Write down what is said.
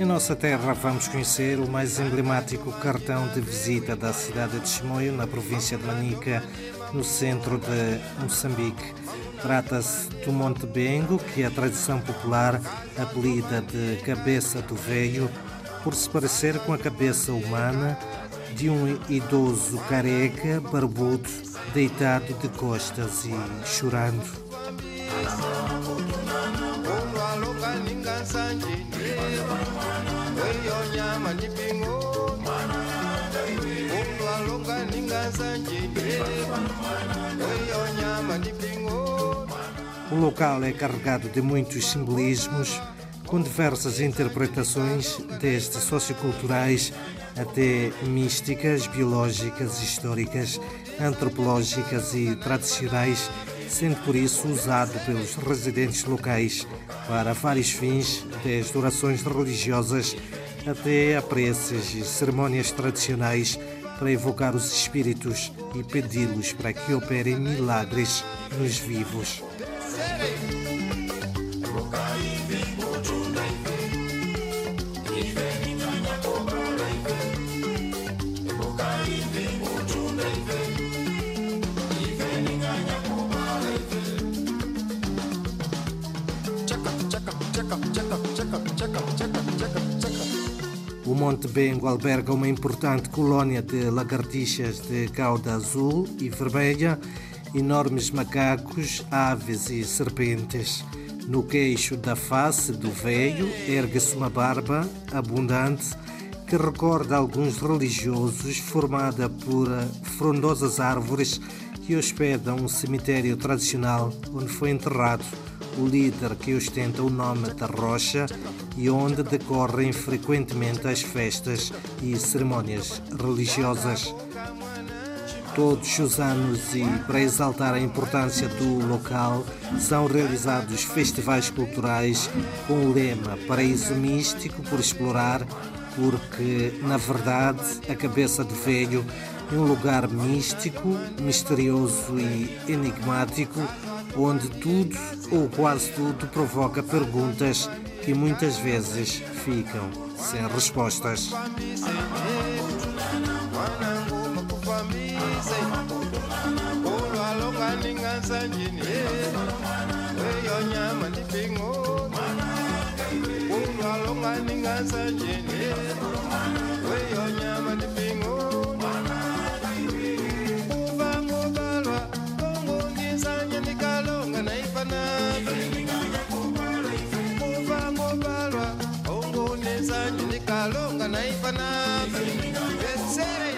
Em nossa terra vamos conhecer o mais emblemático cartão de visita da cidade de Chimoio, na província de Manica, no centro de Moçambique. Trata-se do Monte Bengo, que a tradição popular apelida de Cabeça do Velho, por se parecer com a cabeça humana de um idoso careca, barbudo, deitado de costas e chorando. O local é carregado de muitos simbolismos, com diversas interpretações, desde socioculturais até místicas, biológicas, históricas, antropológicas e tradicionais, sendo por isso usado pelos residentes locais para vários fins, desde orações religiosas até a preces e cerimônias tradicionais para evocar os espíritos e pedi-los para que operem milagres nos vivos. O Monte Bengo alberga uma importante colônia de lagartixas de cauda azul e vermelha, enormes macacos, aves e serpentes. No queixo da face do veio ergue-se uma barba abundante que recorda alguns religiosos, formada por frondosas árvores que hospedam um cemitério tradicional onde foi enterrado o líder que ostenta o nome da Rocha e onde decorrem frequentemente as festas e cerimônias religiosas. Todos os anos e para exaltar a importância do local são realizados festivais culturais com o lema Paraíso Místico por explorar, porque na verdade a cabeça do velho um lugar místico, misterioso e enigmático onde tudo ou quase tudo provoca perguntas que muitas vezes ficam sem respostas. Kalonga naifana besere